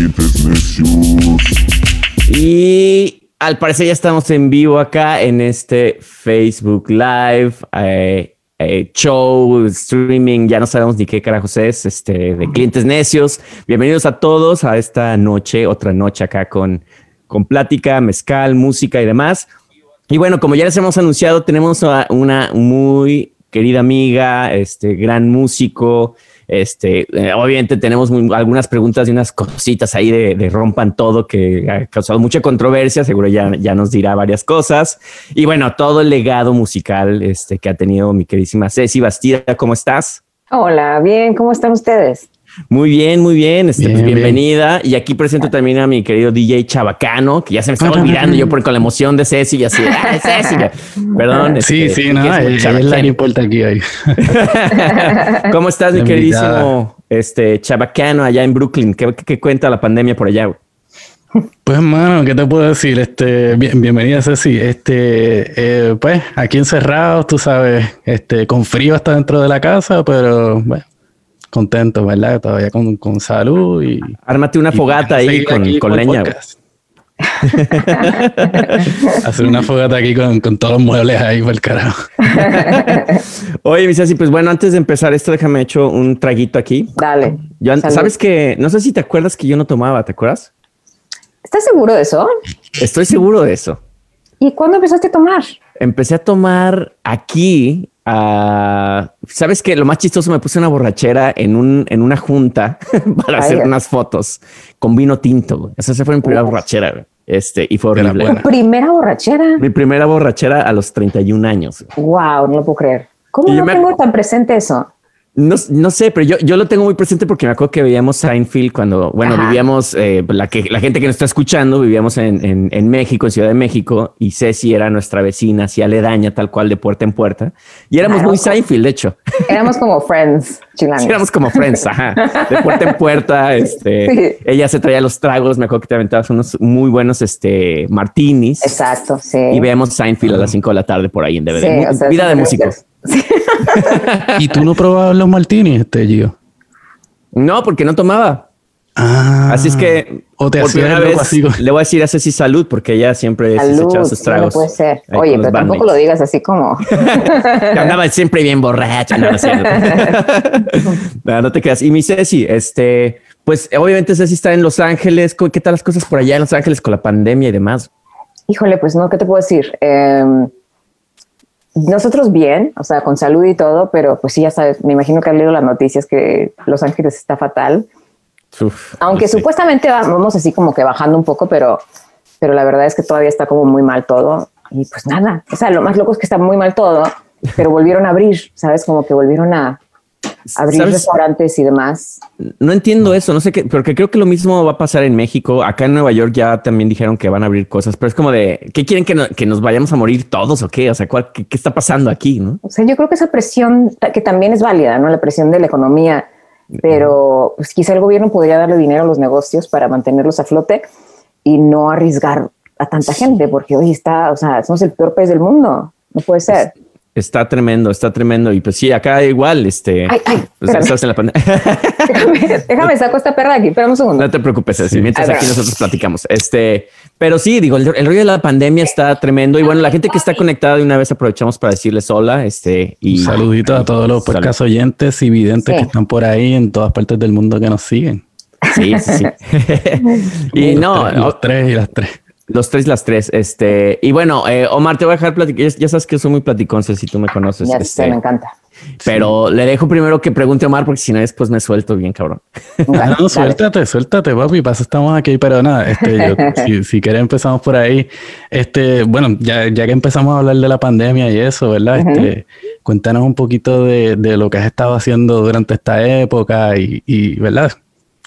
Necios. Y al parecer ya estamos en vivo acá en este Facebook Live, eh, eh, show, streaming, ya no sabemos ni qué carajos es, este, de clientes necios. Bienvenidos a todos a esta noche, otra noche acá con, con plática, mezcal, música y demás. Y bueno, como ya les hemos anunciado, tenemos a una muy querida amiga, este gran músico. Este, eh, obviamente tenemos algunas preguntas y unas cositas ahí de, de rompan todo que ha causado mucha controversia. Seguro ya, ya nos dirá varias cosas. Y bueno, todo el legado musical este, que ha tenido mi queridísima Ceci Bastida. ¿Cómo estás? Hola, bien, ¿cómo están ustedes? Muy bien, muy bien. Este, pues, Bien, bien. bienvenida. Y aquí presento también a mi querido DJ Chabacano, que ya se me estaba olvidando yo por con la emoción de Ceci y así. "Ah, Ceci". Perdón. Sí, este, sí, no, que es es la que importa aquí hoy. ¿Cómo estás, mi queridísimo este, Chabacano allá en Brooklyn? ¿Qué, qué- qué cuenta la pandemia por allá? güey? Pues, hermano, ¿qué te puedo decir? Este, bien, bienvenida, Ceci. Este, eh, pues, aquí encerrados, tú sabes, este, con frío hasta dentro de la casa, pero, bueno, contento, ¿verdad? Todavía con, con salud y... Ármate una y fogata ahí con, con leña. Hacer una fogata aquí con, con todos los muebles ahí por el carajo. Oye, mi Ceci, pues bueno, antes de empezar esto, déjame hecho un traguito aquí. Dale. Yo, Salud. sabes que, no sé si te acuerdas que yo no tomaba, ¿te acuerdas? ¿Estás seguro de eso? Estoy seguro de eso. ¿Y cuándo empezaste a tomar? Empecé a tomar aquí. Ah, Sabes que lo más chistoso me puse una borrachera en un en una junta para hacer unas fotos con vino tinto. güey. Esa se fue mi primera borrachera. güey. Este y fue horrible. buena. Primera borrachera. Mi primera borrachera a los 31 años. güey. Wow, no lo puedo creer. ¿Cómo Y no me- tengo tan presente eso? No, no sé, pero yo, yo lo tengo muy presente porque me acuerdo que veíamos Seinfeld cuando, bueno, Ajá. vivíamos, eh, la, que, la gente que nos está escuchando, vivíamos en, en, en México, en Ciudad de México, y Ceci era nuestra vecina, así aledaña, tal cual, de puerta en puerta. Y éramos muy Seinfeld, de hecho. Éramos como friends chilangos. Sí, éramos como friends, ajá. De puerta en puerta, este, Sí. ella se traía los tragos, me acuerdo que te aventabas unos muy buenos, este, martinis. Exacto, sí. Y veíamos Seinfeld a las 5 de la tarde por ahí en DVD. Sí, Mu- o sea, Vida de sí, músico. Sí. ¿Y tú no probabas los martinis, este, Gio? No, porque no tomaba. Ah, Así es que O te por primera vez así le voy a decir a Ceci salud porque ella siempre se Salud, echaba sus no tragos. puede ser. Oye, pero tampoco lo digas así como. Andaba siempre bien borracha. No, no, no, no te creas. Y mi Ceci, este, pues obviamente Ceci está en Los Ángeles. ¿Cómo- ¿Qué tal las cosas por allá en Los Ángeles con la pandemia y demás? Híjole, pues no, ¿qué te puedo decir? Eh, nosotros bien, o sea, con salud y todo, pero pues sí, ya sabes, me imagino que has leído las noticias que Los Ángeles está fatal. Uf, Aunque sí. supuestamente va- vamos así como que bajando un poco, pero, pero la verdad es que todavía está como muy mal todo. Y pues nada, o sea, lo más loco es que está muy mal todo, pero volvieron a abrir, ¿sabes? Como que volvieron a abrir ¿Sabes? restaurantes y demás. No entiendo eso, no sé qué, porque creo que lo mismo va a pasar en México. Acá en Nueva York ya también dijeron que van a abrir cosas, pero es como de, ¿qué quieren que, no- que nos vayamos a morir todos o qué? O sea, ¿cuál- qué, qué está pasando aquí? No? O sea, yo creo que esa presión que también es válida, ¿no? La presión de la economía, pero pues quizá el gobierno podría darle dinero a los negocios para mantenerlos a flote y no arriesgar a tanta gente, porque hoy está, o sea, somos el peor país del mundo, no puede ser. Está tremendo, está tremendo. Y pues sí, acá igual, este. Ay, ay, pues, estás en la pandemia. déjame, déjame saco esta perra de aquí, espérame un segundo. No te preocupes, mientras aquí nosotros platicamos. Este, pero sí, digo, el, el rollo de la pandemia está tremendo. Y bueno, la gente que está conectada de una vez aprovechamos para decirles hola. Este, y Saluditos a todos los Salud. podcast oyentes y videntes Sí. que están por ahí en todas partes del mundo que nos siguen. Sí, sí, sí. y Los no, tres, los tres y las tres. Los tres, las tres. Este, y bueno, eh, Omar, te voy a dejar platicar. Ya, sabes que soy muy platicón, si tú me conoces. ya este, sé, me encanta. pero le dejo primero que pregunte a Omar, porque si no, después me suelto bien, cabrón. Ah, Dale, no, dale. suéltate, suéltate, papi. Pasa, estamos aquí, pero nada, este, yo, si, si quieres empezamos por ahí. Este, bueno, ya, ya que empezamos a hablar de la pandemia y eso, ¿verdad? Este, cuéntanos un poquito de, de lo que has estado haciendo durante esta época y, y ¿verdad?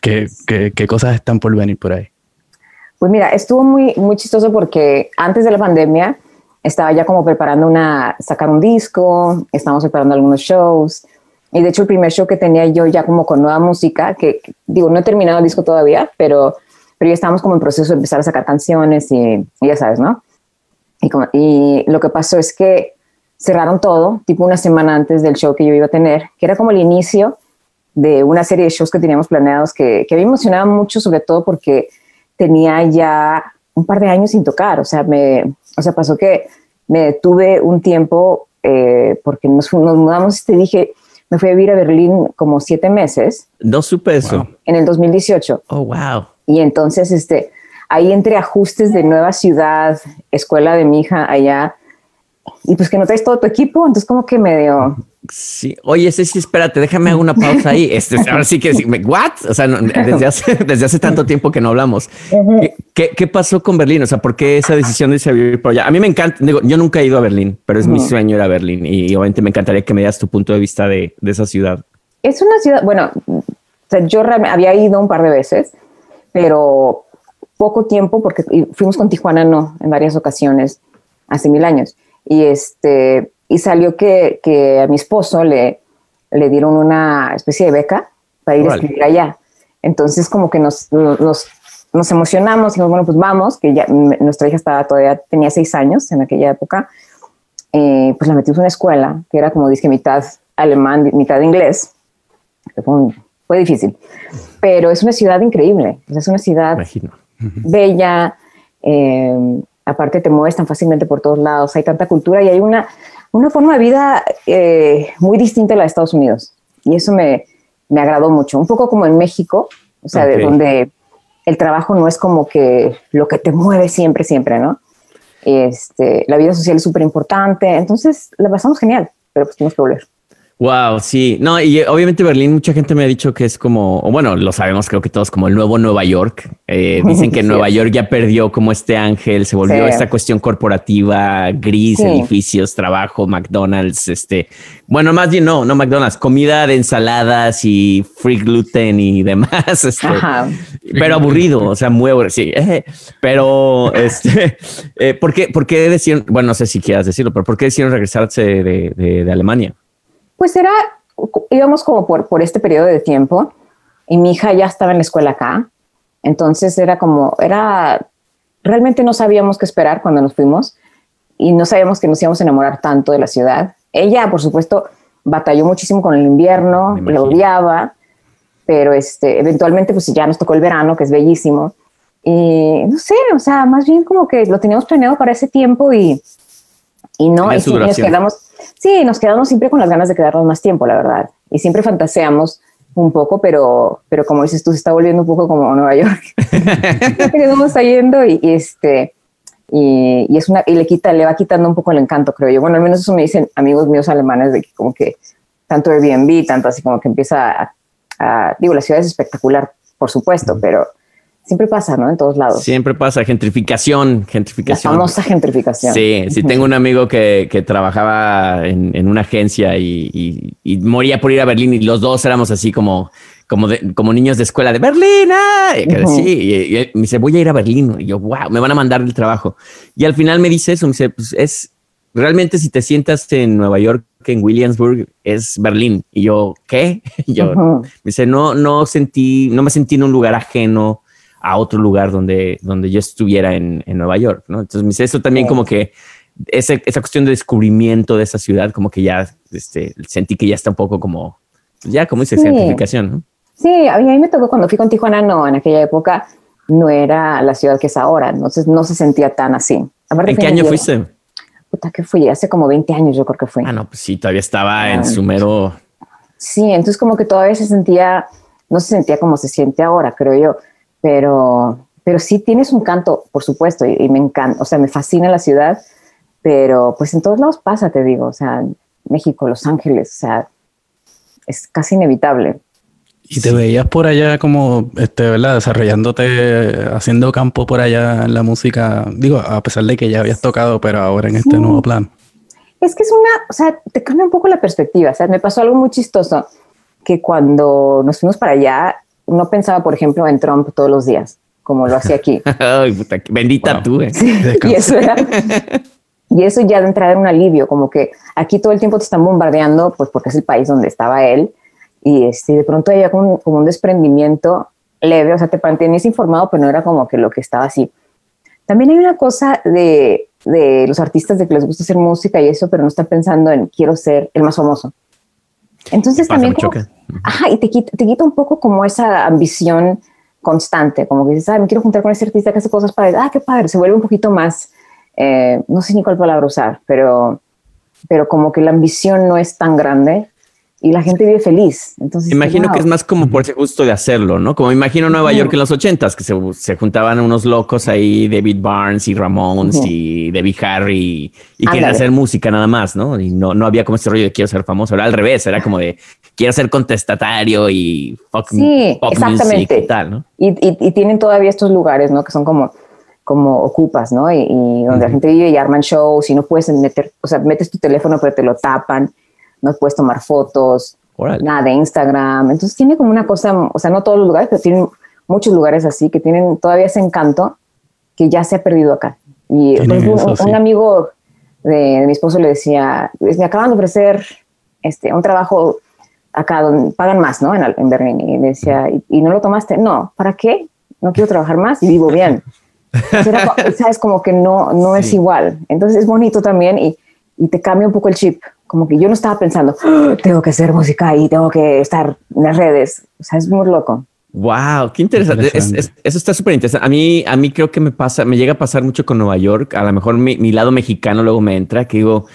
¿Qué, qué, qué cosas están por venir por ahí? Pues mira, estuvo muy, muy chistoso porque antes de la pandemia estaba ya como preparando una, sacar un disco, estábamos preparando algunos shows. Y de hecho el primer show que tenía yo ya como con nueva música, que digo, no he terminado el disco todavía, pero, pero ya estábamos como en proceso de empezar a sacar canciones y, y ya sabes, ¿no? Y, como- y lo que pasó es que cerraron todo, tipo una semana antes del show que yo iba a tener, que era como el inicio de una serie de shows que teníamos planeados que, que me emocionaba mucho, sobre todo porque tenía ya un par de años sin tocar. O sea, me, o sea pasó que me detuve un tiempo eh, porque nos, mudamos y te dije, me fui a vivir a Berlín como siete meses No supe eso. en el 2018. Oh, wow. Y entonces, este, ahí entre ajustes de nueva ciudad, escuela de mi hija allá, y pues que no traes todo tu equipo, entonces como que medio, Sí. Oye, Ceci, espérate, déjame hacer una pausa ahí. Este, ahora sí que sí, what? O sea, no, desde hace, desde hace tanto tiempo que no hablamos. ¿Qué, qué, qué pasó con Berlín? O sea, ¿por qué esa decisión de irse a vivir por allá? A mí me encanta, digo, yo nunca he ido a Berlín, pero es mi sueño ir a Berlín y, obviamente me encantaría que me das tu punto de vista de, de esa ciudad. es una ciudad, bueno, o sea, yo había ido un par de veces, pero poco tiempo porque fuimos con Tijuana, no, en varias ocasiones, hace mil años. Y este, y salió que, que a mi esposo le, le dieron una especie de beca para ir a escribir allá. Entonces como que nos, nos, nos emocionamos y dijimos, bueno, pues vamos, que ya nuestra hija estaba todavía, tenía seis años en aquella época, eh, pues la metimos en una escuela que era como dije mitad alemán, mitad inglés. Fue, un- fue difícil, pero es una ciudad increíble, es una ciudad Imagino. bella, eh, aparte te mueves tan fácilmente por todos lados, hay tanta cultura y hay una, una forma de vida eh, muy distinta a la de Estados Unidos. Y eso me, me agradó mucho, un poco como en México, o sea, de donde el trabajo no es como que lo que te mueve siempre, siempre, ¿no? Este, la vida social es súper importante, entonces la pasamos genial, pero pues tuvimos que volver. Wow, sí. No, y eh, obviamente Berlín, mucha gente me ha dicho que es como, o bueno, lo sabemos, creo que todos, como el nuevo Nueva York. Eh, dicen que Sí. Nueva York ya perdió como este ángel, se volvió Sí. esta cuestión corporativa, gris, Sí. edificios, trabajo, McDonald's, este, bueno, más bien no, no McDonald's, comida de ensaladas y free gluten y demás, este, Ajá. pero aburrido, o sea, muy aburrido, sí, eh, pero este, eh, ¿por qué, por qué decidieron, bueno, no sé si quieras decirlo, pero ¿por qué decidieron regresarse de, de- de Alemania? Pues era, íbamos como por, por este periodo de tiempo y mi hija ya estaba en la escuela acá. Entonces era como, era, realmente no sabíamos qué esperar cuando nos fuimos y no sabíamos que nos íbamos a enamorar tanto de la ciudad. Ella, por supuesto, batalló muchísimo con el invierno, lo odiaba, pero este, eventualmente pues ya nos tocó el verano, que es bellísimo. Y no sé, o sea, más bien como que lo teníamos planeado para ese tiempo y, y no, y sí, nos quedamos, sí, nos quedamos siempre con las ganas de quedarnos más tiempo, la verdad. Y siempre fantaseamos un poco, pero, pero como dices tú, se está volviendo un poco como Nueva York. nos está yendo y, y este, y, y es una, y le quita, le va quitando un poco el encanto, creo yo. Bueno, al menos eso me dicen amigos míos alemanes de que como que tanto Airbnb, tanto así como que empieza a, a- digo, la ciudad es espectacular, por supuesto, pero siempre pasa, ¿no? En todos lados. Siempre pasa gentrificación, La gentrificación. famosa gentrificación. Sí, sí, tengo un amigo que, que trabajaba en, en una agencia y, y- y moría por ir a Berlín y los dos éramos así como, como, de- como niños de escuela de Berlín. ¡ah! Y que Ujú. Sí, y, me dice, voy a ir a Berlín. Y yo, wow, me van a mandar el trabajo. Y al final me dice eso, me dice, pues es realmente si te sientas en Nueva York, en Williamsburg, es Berlín. Y yo, ¿qué? Y yo, me dice, no, no sentí, no me sentí en un lugar ajeno a otro lugar donde, donde yo estuviera en, en Nueva York, ¿no? Entonces eso también Sí. como que ese- esa cuestión de descubrimiento de esa ciudad, como que ya este, sentí que ya está un poco como, ya como dice, Sí. identificación, ¿no? Sí, a mí, a mí me tocó cuando fui con Tijuana, no, en aquella época no era la ciudad que es ahora, entonces no se sentía tan así. Aparte ¿En qué año fuiste? Puta, ¿qué fui? Hace como 20 años yo creo que fui. Ah, no, pues sí, todavía estaba Ah. en su mero. Sí, entonces como que todavía se sentía, no se sentía como se siente ahora, creo yo, pero, pero sí tienes un canto, por supuesto, y, y me encanta, o sea, me fascina la ciudad, pero pues en todos lados pasa, te digo, o sea, México, Los Ángeles, o sea, es casi inevitable. Y te veías por allá como, este, ¿verdad? Desarrollándote, haciendo campo por allá en la música. Digo, a pesar de que ya habías tocado, pero ahora en este nuevo plan. Es que es una, o sea, te cambia un poco la perspectiva. O sea, me pasó algo muy chistoso que cuando nos fuimos para allá, no pensaba, por ejemplo, en Trump todos los días, como lo hacía aquí. Ay, puta, bendita Wow. tú, eh. y eso era, y eso ya de entrada era un alivio, como que aquí todo el tiempo te están bombardeando, pues porque es el país donde estaba él, y este, de pronto había como, un- como un desprendimiento leve, o sea, te mantenías informado, pero no era como que lo que estaba así. También hay una cosa de, de los artistas de que les gusta hacer música y eso, pero no están pensando en quiero ser el más famoso. Entonces Pasa también como- Ajá, y te quita, te quita un poco como esa ambición constante, como que dices, ah, me quiero juntar con ese artista que hace cosas padres, ah, qué padre, se vuelve un poquito más, eh, no sé ni cuál palabra usar, pero, pero como que la ambición no es tan grande y la gente vive feliz. Entonces, Imagino wow. que es más como por ese gusto de hacerlo, ¿no? Como imagino Nueva. York en los ochentas, que se, se juntaban unos locos ahí, David Barnes y Ramones y Debbie Harry, y querían Ándale. hacer música nada más, ¿no? Y no, no había como ese rollo de quiero ser famoso, era al revés, era como de quiero ser contestatario y fuck Sí, pop music exactamente. y tal, ¿no? Y, y- y tienen todavía estos lugares, ¿no? Que son como, como ocupas, ¿no? Y, y donde la gente vive y arman shows y no puedes meter, o sea, metes tu teléfono pero te lo tapan, no puedes tomar fotos, nada de Instagram. Entonces tiene como una cosa, o sea, no todos los lugares, pero tienen muchos lugares así que tienen todavía ese encanto que ya se ha perdido acá. Y eso, un, sí. un amigo de, de mi esposo le decía, "Pues, me acaban de ofrecer este, un trabajo acá donde pagan más, ¿no? En, en Berlín. Y le decía, ¿y, y no lo tomaste? No, ¿para qué? No quiero trabajar más y vivo bien. Era sabes, como que no, no es igual. Entonces es bonito también y, y te cambia un poco el chip. Como que yo no estaba pensando, "Ah, tengo que hacer música y tengo que estar en las redes. O sea, es muy loco. Wow, qué interesante. Es- Interesante. es- eso está súper interesante. A mí, a mí creo que me pasa, me llega a pasar mucho con Nueva York. A lo mejor mi, mi lado mexicano luego me entra, que digo,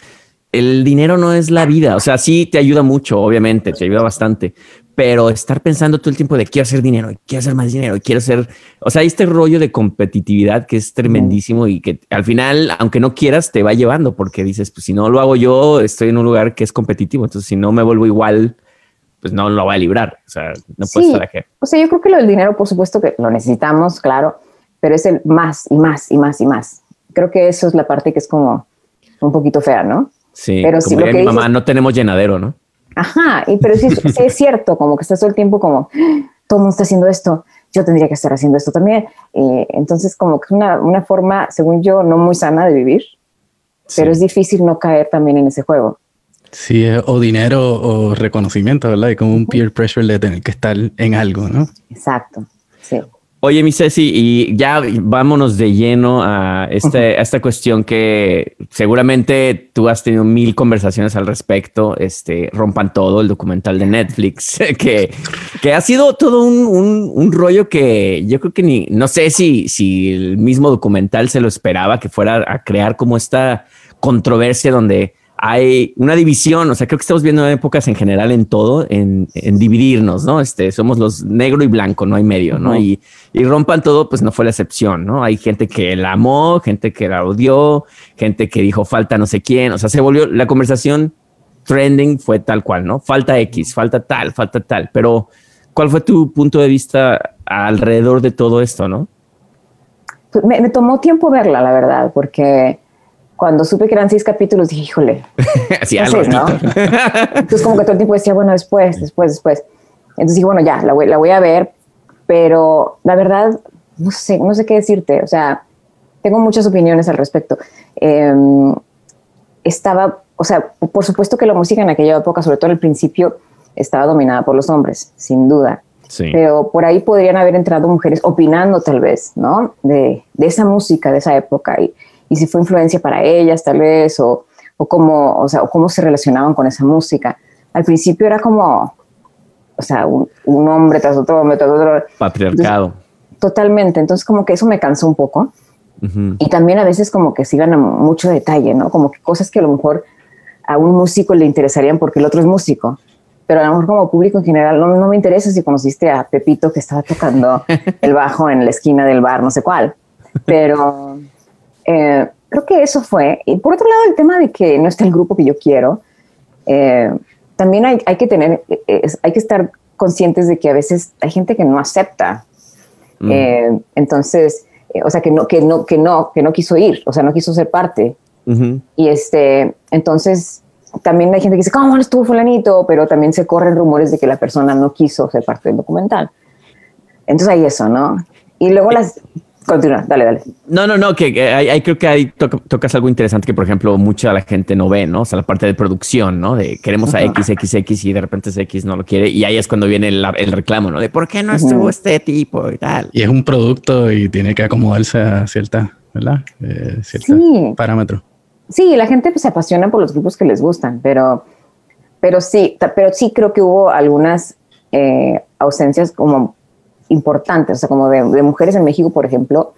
el dinero no es la vida. O sea, sí te ayuda mucho, obviamente, te ayuda bastante, pero estar pensando todo el tiempo de quiero hacer dinero, quiero hacer más dinero, quiero ser, o sea, hay este rollo de competitividad que es tremendísimo y que al final, aunque no quieras, te va llevando porque dices, pues si no lo hago yo, estoy en un lugar que es competitivo. Entonces, si no me vuelvo igual, pues no lo va a librar. O sea, no puedes Sí. estar aquí. O sea, yo creo que lo del dinero, por supuesto que lo necesitamos, claro, pero es el más y más y más y más. Creo que eso es la parte que es como un poquito fea, ¿no? Sí, Pero como sí, lo que mi mamá, dices- no tenemos llenadero, ¿no? Ajá, y, pero sí, sí es cierto, como que estás todo el tiempo como, "Ah, todo el mundo está haciendo esto, yo tendría que estar haciendo esto también. Y entonces como que es una, una forma, según yo, no muy sana de vivir, pero es difícil no caer también en ese juego. Sí, eh, o dinero o reconocimiento, ¿verdad? Y como un peer pressure de tener que estar en algo, ¿no? Exacto, sí. Oye, mi Ceci, y ya vámonos de lleno a, este, a esta cuestión que seguramente tú has tenido mil conversaciones al respecto. Este rompan todo, el documental de Netflix, que, que ha sido todo un, un- un rollo que yo creo que ni no sé si, si el mismo documental se lo esperaba que fuera a crear como esta controversia donde hay una división, o sea, creo que estamos viendo épocas en general en todo, en, en dividirnos, ¿no? Este, somos los negro y blanco, no hay medio, ¿no? Y, y rompan todo, pues no fue la excepción, ¿no? Hay gente que la amó, gente que la odió, gente que dijo falta no sé quién, o sea, se volvió la conversación trending fue tal cual, ¿no? Falta X, falta tal, falta tal, pero ¿cuál fue tu punto de vista alrededor de todo esto, no? Pues me, me tomó tiempo verla, la verdad, porque cuando supe que eran seis capítulos dije, híjole, Así no algo. sé, ¿no? Entonces como que todo el tiempo decía, bueno, después, después, después. Entonces dije, bueno, ya, la voy, la voy a ver, pero la verdad, no sé, no sé qué decirte. O sea, tengo muchas opiniones al respecto. Em, estaba, o sea, por supuesto que la música en aquella época, sobre todo al principio, estaba dominada por los hombres, sin duda. Sí. Pero por ahí podrían haber entrado mujeres opinando tal vez, ¿no? De, de esa música, de esa época. Y, y si fue influencia para ellas tal vez, o, o, cómo, o, sea, o cómo se relacionaban con esa música. Al principio era como, o sea, un, un hombre tras otro hombre tras otro. Patriarcado. Entonces, totalmente, entonces como que eso me cansó un poco. Y también a veces como que sigan a mucho detalle, ¿no? Como que cosas que a lo mejor a un músico le interesarían porque el otro es músico. Pero a lo mejor como público en general no, no me interesa si conociste a Pepito que estaba tocando el bajo en la esquina del bar, no sé cuál. Pero eh, creo que eso fue. Y por otro lado, el tema de que no está el grupo que yo quiero, eh, también hay, hay que tener, eh, es- hay que estar conscientes de que a veces hay gente que no acepta. Mm. Eh, entonces, eh, o sea, que no, que no, que no, que no quiso ir, o sea, no quiso ser parte. Ujú. Y este, entonces también hay gente que dice, ¿cómo no estuvo fulanito? Pero también se corren rumores de que la persona no quiso ser parte del documental. Entonces hay eso, ¿no? Y luego las... Continúa, dale, dale. No, no, no, que, que hay, hay- creo que ahí toca- tocas algo interesante que, por ejemplo, mucha la gente no ve, ¿no? O sea, la parte de producción, ¿no? De queremos a XXX y de repente ese X no lo quiere. Y ahí es cuando viene el, el reclamo, ¿no? De por qué no estuvo este tipo y tal. Y es un producto y tiene que acomodarse a cierta, ¿verdad? Eh, Sí. parámetros. Sí, la gente pues, se apasiona por los grupos que les gustan, pero, pero, sí, pero sí creo que hubo algunas eh, ausencias como importantes, o sea, como de, de mujeres en México, por ejemplo,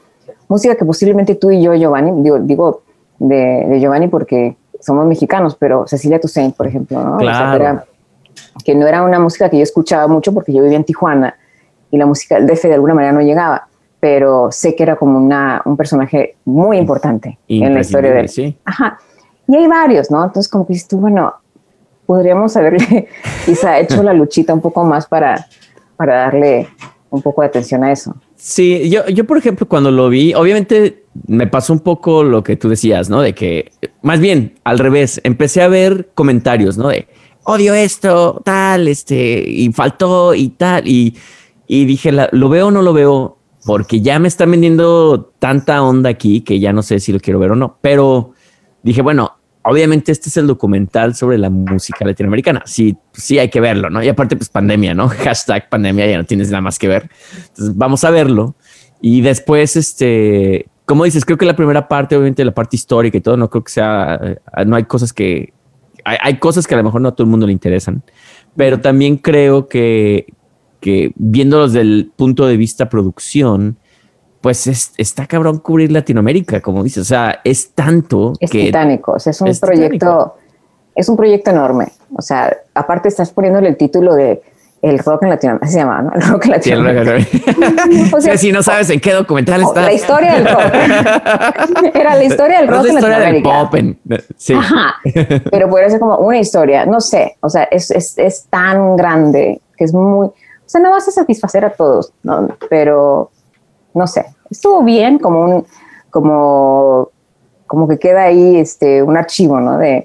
música que posiblemente tú y yo, Giovanni, digo, digo de, de Giovanni porque somos mexicanos, pero Cecilia Toussaint, por ejemplo, ¿no? O sea, Claro. que, era- que no era una música que yo escuchaba mucho porque yo vivía en Tijuana y la música del DF de alguna manera no llegaba, pero sé que era como una, un personaje muy importante en la historia de Imprescindible, sí. Ajá. Y hay varios, ¿no? Entonces, como que dices tú, bueno, podríamos haberle quizá hecho la luchita un poco más para, para darle un poco de atención a eso. Sí, yo, yo, por ejemplo, cuando lo vi, obviamente me pasó un poco lo que tú decías, ¿no? De que, más bien, al revés, empecé a ver comentarios, ¿no? De odio esto, tal, este, y faltó y tal, y, y dije, ¿lo veo o no lo veo? Porque ya me están vendiendo tanta onda aquí que ya no sé si lo quiero ver o no, pero dije, bueno, obviamente este es el documental sobre la música latinoamericana. Sí, sí hay que verlo, ¿no? Y aparte, pues pandemia, ¿no? Hashtag pandemia, ya no tienes nada más que ver. Entonces, vamos a verlo. Y después, este, como dices, creo que la primera parte, obviamente la parte histórica y todo, no creo que sea, eh, no hay cosas que, hay, hay cosas que a lo mejor no a todo el mundo le interesan, pero también creo que, que viéndolos desde el punto de vista producción, pues es- está cabrón cubrir Latinoamérica, como dices, o sea, es tanto Es que titánico, o sea, es un es proyecto, titánico. es un proyecto enorme. O sea, aparte estás poniéndole el título de El rock en Latinoamérica, se llama, ¿no? El rock en Sí, el- Latinoamérica. O sea, si no sabes en qué documental está. la historia del rock. Era la historia del No rock es en la del Latinoamérica. pop. en- sí. Ajá. Pero puede ser como una historia, no sé, o sea, es, es, es tan grande que es muy, o sea, no vas a satisfacer a todos, ¿no? Pero, no sé, estuvo bien como un, como, como que queda ahí este, un archivo, ¿no? De,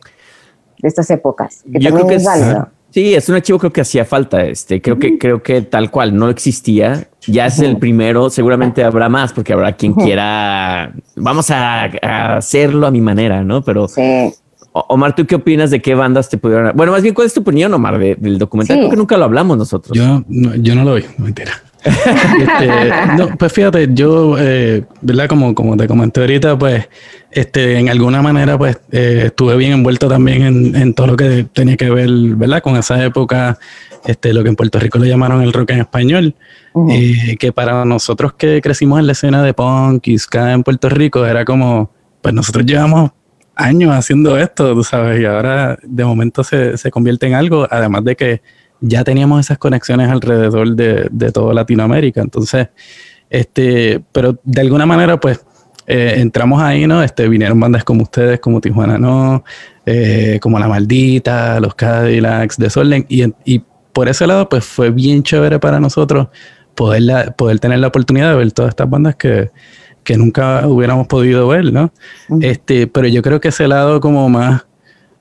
de estas épocas, que Yo creo que es es, válido. sí, es un archivo creo que hacía falta. Este, creo que, creo que tal cual no existía. Ya es el primero. Seguramente habrá más porque habrá quien quiera. Vamos a, a hacerlo a mi manera, no? Pero Sí. O- Omar, ¿tú qué opinas de qué bandas te pudieron? Bueno, más bien, ¿cuál es tu opinión, Omar, de- del documental? Sí. Creo que nunca lo hablamos nosotros. Yo no, yo no lo vi, no, mentira. Este, no, pues fíjate, yo, eh, ¿verdad? Como, como te comenté ahorita, pues, este, en alguna manera, pues, eh, estuve bien envuelto también en, en todo lo que tenía que ver, ¿verdad? Con esa época, este, lo que en Puerto Rico le llamaron el rock en español, eh, que para nosotros que crecimos en la escena de punk y ska en Puerto Rico, era como, pues nosotros llevamos años haciendo esto, tú sabes, y ahora de momento se, se convierte en algo, además de que ya teníamos esas conexiones alrededor de, de toda Latinoamérica. Entonces, este, pero de alguna manera, pues, eh, entramos ahí, ¿no? Este, vinieron bandas como ustedes, como Tijuana No, eh, como La Maldita, Los Cadillacs, Desorden, y, y por ese lado, pues fue bien chévere para nosotros poder, la- poder tener la oportunidad de ver todas estas bandas que, que nunca hubiéramos podido ver, ¿no? Este, pero yo creo que ese lado como más,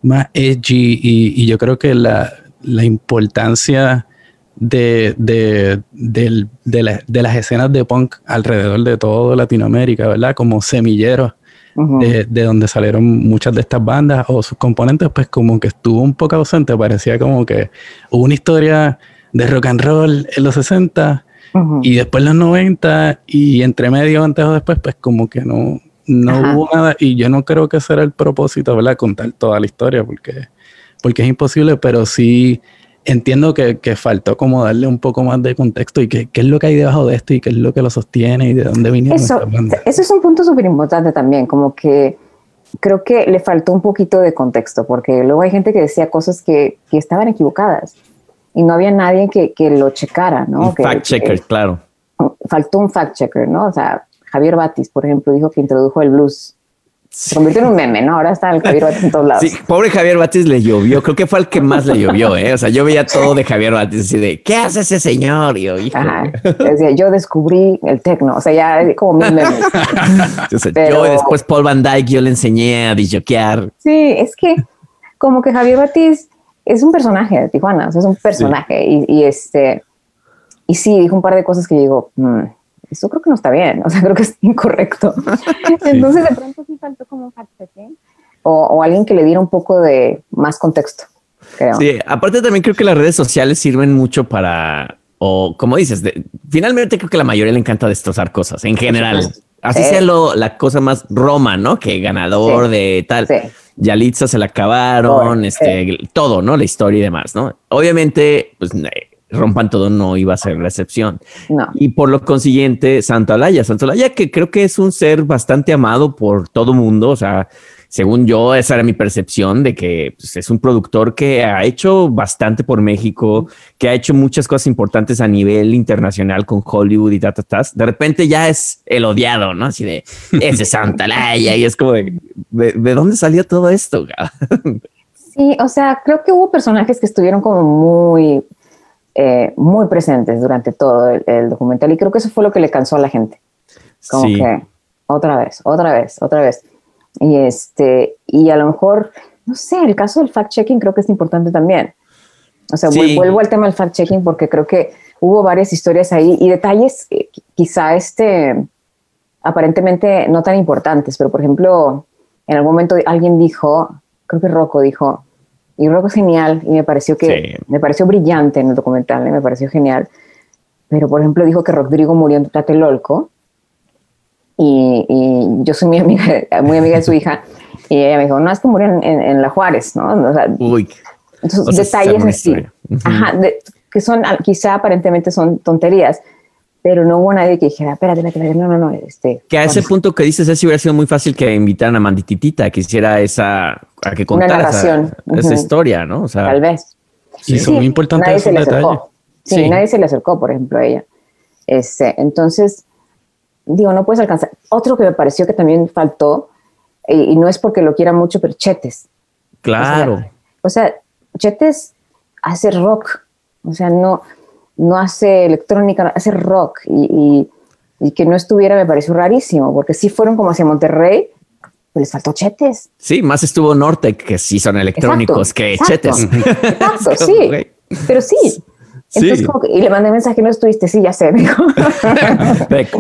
más edgy y, y yo creo que la, la importancia de, de, de la- de las escenas de punk alrededor de toda Latinoamérica, ¿verdad? Como semilleros Ujú. de, de donde salieron muchas de estas bandas o sus componentes, pues como que estuvo un poco ausente, parecía como que hubo una historia de rock and roll en los 60 Ujú. y después los 90 y entre medio, antes o después, pues como que no, no Ajá. hubo nada, y yo no creo que ese era el propósito, ¿verdad? Contar toda la historia, porque, porque es imposible, pero sí entiendo que, que faltó como darle un poco más de contexto y qué, es lo que hay debajo de esto y qué es lo que lo sostiene y de dónde vinieron Eso, eso es un punto súper importante también, como que creo que le faltó un poquito de contexto, porque luego hay gente que decía cosas que, que estaban equivocadas y no había nadie que, que lo checara, ¿no? Un Que- fact checker, claro. faltó un fact checker, ¿no? O sea, Javier Batis, por ejemplo, dijo que introdujo el blues. Se convirtió en un meme, ¿no? Ahora está el Javier Batis en todos lados. Sí, pobre Javier Batis le llovió. Creo que fue el que más le llovió, ¿eh? O sea, yo veía todo de Javier Batis así de, ¿qué hace ese señor? Y yo, hijo, Ajá. Decía, yo descubrí el tecno, o sea, ya como mil memes. o sea, Pero- yo después Paul Van Dyke, yo le enseñé a disjoquear. Sí, es que como que Javier Batis es un personaje de Tijuana, o sea, es un personaje y, y este y sí dijo un par de cosas que yo digo, "Mm, eso creo que no está bien, o sea, creo que es incorrecto. Entonces de pronto sí faltó como un fact-checking o, o alguien que le diera un poco de más contexto, creo. Sí, aparte también creo que las redes sociales sirven mucho para, o como dices, de- finalmente creo que la mayoría le encanta destrozar cosas en general. Así Sí. sea lo, la cosa más Roma, ¿no? Que ganador Sí. de tal. Sí. Yalitza se la acabaron, Todo, este, todo, ¿no? La historia y demás, ¿no? Obviamente, pues rompan todo no iba a ser la excepción. No. Y por lo consiguiente, Santolaya, Santolaya que creo que es un ser bastante amado por todo mundo, o sea, según yo, esa era mi percepción de que pues, es un productor que ha hecho bastante por México, que ha hecho muchas cosas importantes a nivel internacional con Hollywood y ta, ta, ta. De repente ya es el odiado, ¿no? Así de, ese Santolaya, y es como de, ¿de, de dónde salió todo esto? Sí, o sea, creo que hubo personajes que estuvieron como muy, eh, muy presentes durante todo el, el documental y creo que eso fue lo que le cansó a la gente. Como Sí. que otra vez, otra vez, otra vez. Y este, y a lo mejor, no sé, el caso del fact-checking creo que es importante también. O sea, Sí. vuel- vuelvo al tema del fact-checking porque creo que hubo varias historias ahí y detalles eh, qui- quizá este, aparentemente no tan importantes, pero por ejemplo, en algún momento alguien dijo, creo que Rocco dijo, y Rocco es genial y me pareció que, Sí. me pareció brillante en el documental, ¿eh? me pareció genial, pero por ejemplo dijo que Rodrigo murió en Tlatelolco y, y yo soy muy amiga, muy amiga de su hija y ella me dijo, no, es que murió en, en- en La Juárez, ¿no? O sea, Uy, entonces, O sea, detalles es una así, historia. Ujú. ajá, de- que son ah, quizá aparentemente son tonterías, pero no hubo nadie que dijera, espérate, espérate, no, no, no, este. Que a ese punto que dices, ese hubiera sido muy fácil que invitaran a Mandititita, que hiciera esa, a que contara esa, narración. esa Ujú. historia, ¿no? O sea, Tal vez. Y son muy importantes nadie se le acercó. Sí, Sí. nadie se le acercó, por ejemplo, a ella. Este, entonces, digo, no puedes alcanzar. Otro que me pareció que también faltó, y, y no es porque lo quiera mucho, pero Chetes. claro. O sea, Chetes hace rock, o sea, no, no hace electrónica, hace rock. Y, y- y que no estuviera me pareció rarísimo, porque sí fueron como hacia Monterrey, pero les faltó Chetes. Sí, más estuvo Nortec, que sí son electrónicos, Exacto, que exacto. chetes. Exacto, sí. Pero sí. Entonces, Sí. como que- y le mandé mensaje, no estuviste, sí, ya sé, me dijo.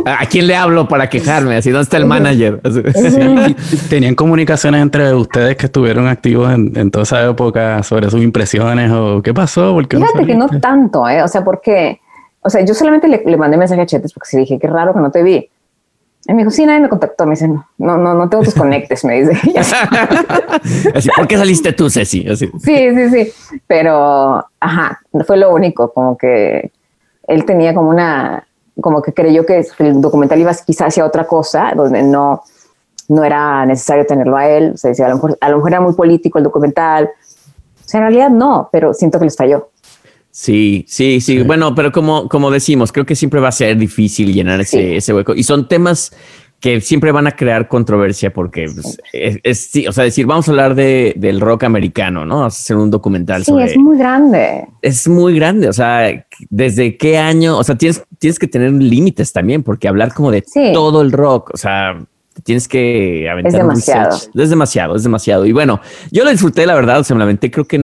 ¿A quién le hablo para quejarme? Así, ¿dónde está el manager? Tenían comunicaciones entre ustedes que estuvieron activos en, en toda esa época sobre sus impresiones o qué pasó, porque Fíjate que no tanto, ¿eh? O sea, porque, o sea, yo solamente le, le mandé mensaje a Chetes porque sí dije, qué raro que no te vi. Y me dijo, sí, nadie me contactó. Me dice, no, no, no, no tengo tus conectes, me dice. Así, ¿Por qué saliste tú, Ceci? Así. sí, sí, sí. Pero, ajá, fue lo único, como que él tenía como una, como que creyó que el documental iba quizás hacia otra cosa, donde no, no era necesario tenerlo a él. O sea, decía, a lo mejor, a lo mejor era muy político el documental. O sea, en realidad no, pero siento que les falló. Sí, sí, sí, Bueno, pero como, como decimos, creo que siempre va a ser difícil llenar ese, Sí. ese hueco. Y son temas que siempre van a crear controversia porque pues, es, es- sí, o sea, decir, vamos a hablar de, del rock americano, ¿no? Vamos a hacer un documental Sí, sobre... es muy grande. es muy grande, o sea, desde qué año, o sea, tienes, tienes que tener límites también, porque hablar como de Sí. todo el rock, o sea, tienes que aventar Es demasiado. Es demasiado, es demasiado. Y bueno, yo lo disfruté, la verdad, o sea, me la aventé, creo que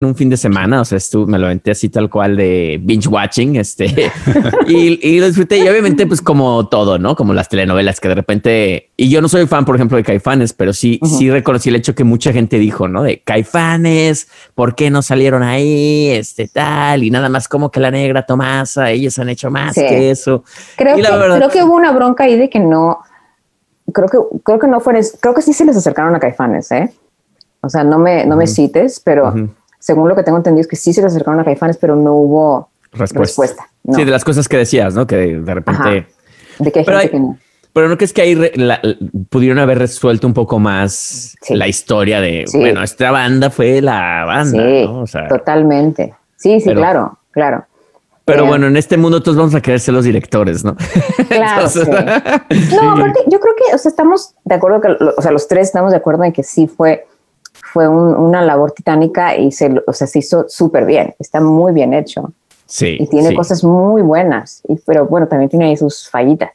un fin de semana, o sea, estuve, me lo aventé así tal cual de binge watching, este, y, y, lo disfruté. Y obviamente, pues como todo, ¿no? Como las telenovelas que de repente, y yo no soy fan, por ejemplo, de Caifanes, pero sí, uh -huh. sí reconocí el hecho que mucha gente dijo, ¿no? De Caifanes, ¿por qué no salieron ahí? Este tal, y nada más como que la negra Tomasa, ellos han hecho más sí. que eso. Creo que, verdad, creo que hubo una bronca ahí de que no, creo que, creo que no fue, creo que sí se les acercaron a Caifanes, ¿eh? O sea, no me, no me uh -huh. cites, pero uh -huh según lo que tengo entendido, es que sí se le acercaron a Caifanes, pero no hubo respuesta. respuesta no. Sí, de las cosas que decías, ¿no? Que de, repente. Ajá. De que hay pero gente hay, que no. Pero no crees que ahí re, la, pudieron haber resuelto un poco más sí. la historia de, sí. bueno, esta banda fue la banda, sí, ¿no? O sea, totalmente. Sí, sí, pero, claro, claro. Pero eh, bueno, en este mundo todos vamos a querer ser los directores, ¿no? Claro. Entonces, sí. No, aparte, yo creo que, o sea, estamos de acuerdo que, o sea, los tres estamos de acuerdo en que sí fue fue un, una labor titánica y se, o sea, se hizo súper bien, está muy bien hecho. Sí. Y tiene sí. cosas muy buenas, y, pero bueno, también tiene ahí sus fallitas.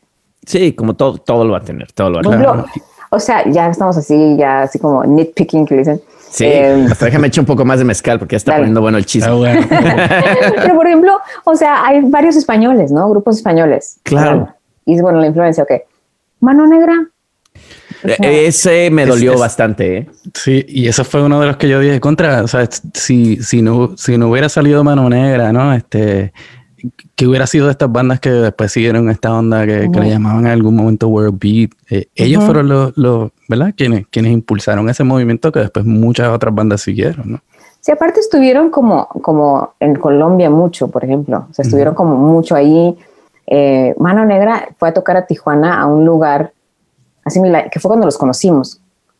Sí, como todo, todo lo va a tener, todo lo va a tener. Ejemplo, o sea, ya estamos así, ya así como nitpicking que dicen. Sí, eh, hasta déjame echar un poco más de mezcal porque ya está dale. poniendo bueno el chisme. Ah, bueno. pero por ejemplo, o sea, hay varios españoles, ¿no? Grupos españoles. Claro. Y bueno, la influencia, ok. Mano Negra, ese me dolió es, bastante. ¿eh? Sí, y eso fue uno de los que yo dije contra. O sea, si, si, no, si no hubiera salido Mano Negra, ¿no? Este, que hubiera sido de estas bandas que después siguieron esta onda que, uh -huh. que le llamaban en algún momento World Beat. Eh, ellos uh -huh. fueron los, los, ¿verdad? Quienes, quienes impulsaron ese movimiento que después muchas otras bandas siguieron, ¿no? Sí, aparte estuvieron como, como en Colombia mucho, por ejemplo. O sea, estuvieron uh -huh. como mucho ahí. Eh, Mano Negra fue a tocar a Tijuana a un lugar así que fue cuando los conocimos.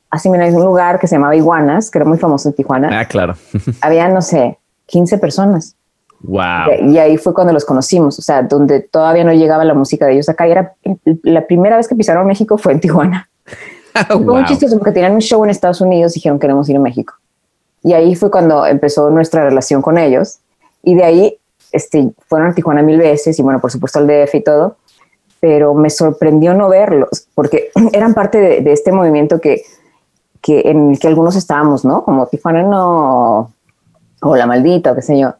Así mira, es un lugar que se llamaba Iguanas, que era muy famoso en Tijuana. Ah, claro. Había, no sé, 15 personas. Wow. Y, y, ahí fue cuando los conocimos, o sea, donde todavía no llegaba la música de ellos acá. Y era la primera vez que pisaron México fue en Tijuana. fue wow. muy chistoso porque tenían un show en Estados Unidos y dijeron queremos ir a México. Y ahí fue cuando empezó nuestra relación con ellos. Y de ahí este, fueron a Tijuana mil veces y bueno, por supuesto al DF y todo pero me sorprendió no verlos, porque eran parte de, de este movimiento que, que, en el que algunos estábamos, ¿no? Como Tijuana no, o La Maldita, o qué sé yo.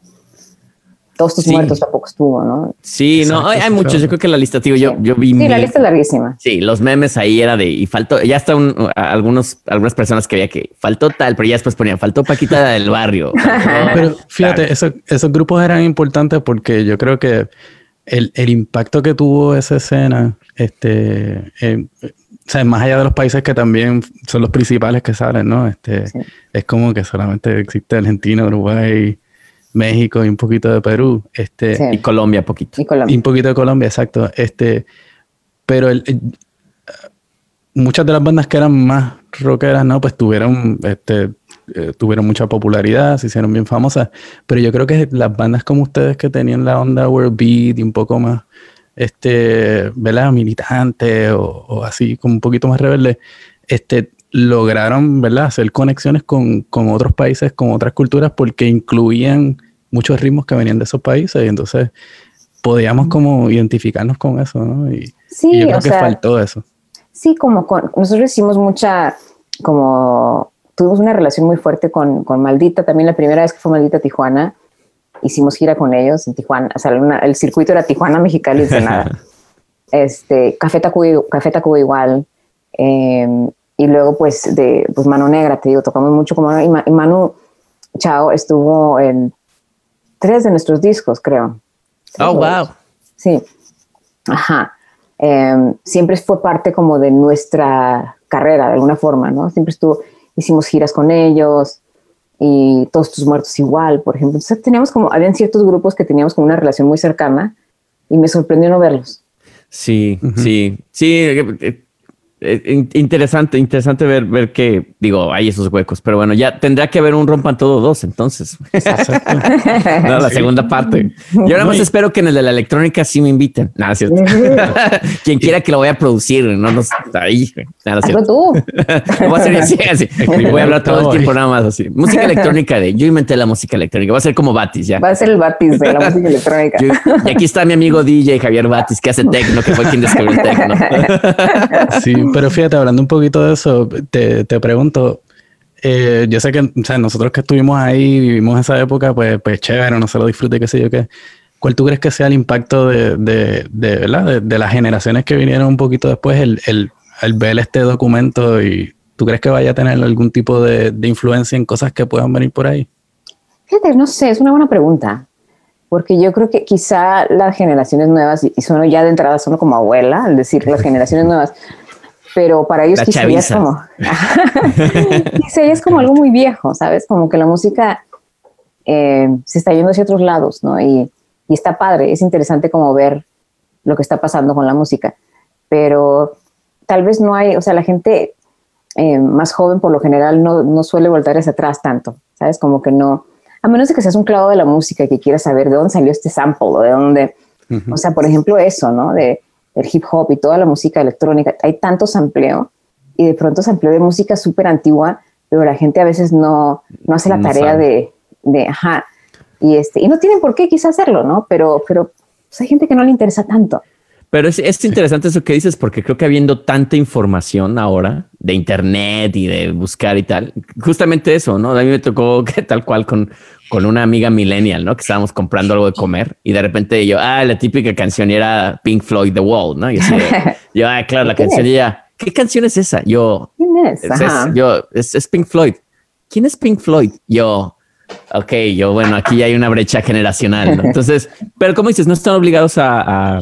Todos tus sí. muertos tampoco estuvo, ¿no? Sí, Exacto, no, hay, hay muchos. Yo creo que la lista, tío, yo, yo vi. Sí, mil, la lista es larguísima. Sí, los memes ahí era de, y faltó, ya hasta un, algunos, algunas personas que había que faltó tal, pero ya después ponían, faltó Paquita del barrio. Faltó, pero fíjate, eso, esos grupos eran importantes porque yo creo que el, el, impacto que tuvo esa escena, este, eh, o sea, más allá de los países que también son los principales que salen, ¿no? Este, sí. Es como que solamente existe Argentina, Uruguay, México y un poquito de Perú. Este, sí. Y Colombia, poquito. Y, Colombia. y un poquito de Colombia, exacto. Este, pero el, el, muchas de las bandas que eran más rockeras, ¿no? Pues tuvieron, este, eh, tuvieron mucha popularidad, se hicieron bien famosas, pero yo creo que las bandas como ustedes que tenían la onda world beat y un poco más, este, ¿verdad? Militante o, o así, como un poquito más rebelde, este, lograron, ¿verdad? Hacer conexiones con, con otros países, con otras culturas, porque incluían muchos ritmos que venían de esos países y entonces podíamos como identificarnos con eso, ¿no? Y, sí, y yo creo o que sea, faltó eso. Sí, como con, nosotros hicimos mucha, como tuvimos una relación muy fuerte con, con Maldita, también la primera vez que fue Maldita a Tijuana, hicimos gira con ellos en Tijuana, o sea, una, el circuito era Tijuana, Mexicali, Ensenada. este, Café Tacuba, Café Tacuba igual, eh, y luego pues de pues Mano Negra, te digo, tocamos mucho como y, y Manu Chao estuvo en tres de nuestros discos, creo. Oh, wow. Sí, ajá. Eh, siempre fue parte como de nuestra carrera, de alguna forma, ¿no? Siempre estuvo, hicimos giras con ellos y Todos tus muertos igual, por ejemplo. Entonces teníamos como, habían ciertos grupos que teníamos como una relación muy cercana y me sorprendió no verlos. Sí, uh -huh. sí, sí. Eh, interesante, interesante ver, ver que, digo, hay esos huecos, pero bueno, ya tendrá que haber un rompan todo dos, entonces. no, la sí. segunda parte. Yo nada más espero que en el de la electrónica sí me inviten. Nada, cierto. Quien quiera que lo vaya a producir, no nos ahí. Nada, cierto. tú. voy a hacer así, así. Voy a hablar todo el tiempo nada más así. Música electrónica de, yo inventé la música electrónica. Va a ser como Batis ya. Va a ser el Batis de la música electrónica. Yo, y aquí está mi amigo DJ Javier Batis, que hace tecno, que fue quien descubrió el tecno. Sí, pero fíjate, hablando un poquito de eso, te, te pregunto, eh, yo sé que o sea, nosotros que estuvimos ahí, vivimos esa época, pues, pues chévere, no se lo disfrute, qué sé yo qué. ¿Cuál tú crees que sea el impacto de, de, de, ¿verdad? de, de las generaciones que vinieron un poquito después, el, el, el ver este documento y tú crees que vaya a tener algún tipo de, de influencia en cosas que puedan venir por ahí? Fíjate, no sé, es una buena pregunta. Porque yo creo que quizá las generaciones nuevas, y son ya de entrada, son como abuela, al decir las generaciones nuevas, pero para ellos La quizá ya es como, quizá ya es como algo muy viejo, ¿sabes? Como que la música eh, se está yendo hacia otros lados, ¿no? Y, y está padre, es interesante como ver lo que está pasando con la música, pero tal vez no hay, o sea, la gente eh, más joven por lo general no, no suele voltar hacia atrás tanto, ¿sabes? Como que no, a menos de que seas un clavo de la música y que quieras saber de dónde salió este sample o de dónde, o sea, por ejemplo, eso, ¿no? De, del hip hop y toda la música electrónica, hay tanto sampleo y de pronto sampleo de música súper antigua, pero la gente a veces no, no hace la No tarea de, de, ajá, y, este, y no tienen por qué quizás hacerlo, ¿no? Pero, pero pues, hay gente que no le interesa tanto. Pero es, es interesante eso que dices, porque creo que habiendo tanta información ahora de internet y de buscar y tal, justamente eso, ¿no? A mí me tocó que tal cual con, con una amiga millennial, ¿no? Que estábamos comprando algo de comer y de repente yo, ah, la típica canción era Pink Floyd, The Wall, ¿no? Y así, yo, ah, claro, la ¿Quién canción ella, ¿qué canción es esa? Yo, ¿Quién es? es, es- yo, es, es Pink Floyd. ¿Quién es Pink Floyd? Yo, ok, yo, bueno, aquí ya hay una brecha generacional, ¿no? Entonces, pero como dices, no están obligados a, a,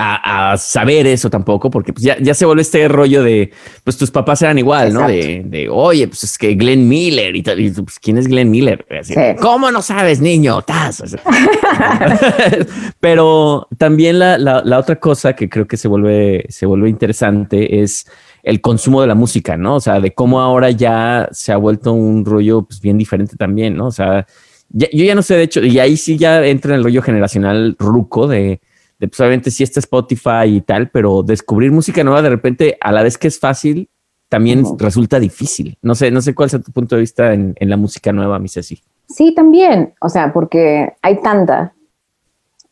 a- a saber eso tampoco, porque pues ya, ya se vuelve este rollo de, pues tus papás eran igual, ¿no? De, de, oye, pues es que Glenn Miller y tal, y pues, ¿quién es Glenn Miller? Así, Sí. ¿Cómo no sabes, niño? Pero también la, la, la otra cosa que creo que se vuelve, se vuelve interesante es el consumo de la música, ¿no? O sea, de cómo ahora ya se ha vuelto un rollo pues, bien diferente también, ¿no? O sea, ya- yo ya no sé, de hecho, y ahí sí ya entra en el rollo generacional ruco de, de pues obviamente sí está Spotify y tal, pero descubrir música nueva de repente, a la vez que es fácil, también Ujú. resulta difícil. No sé, no sé cuál es tu punto de vista en, en la música nueva, mi Ceci. Sí, también, o sea, porque hay tanta.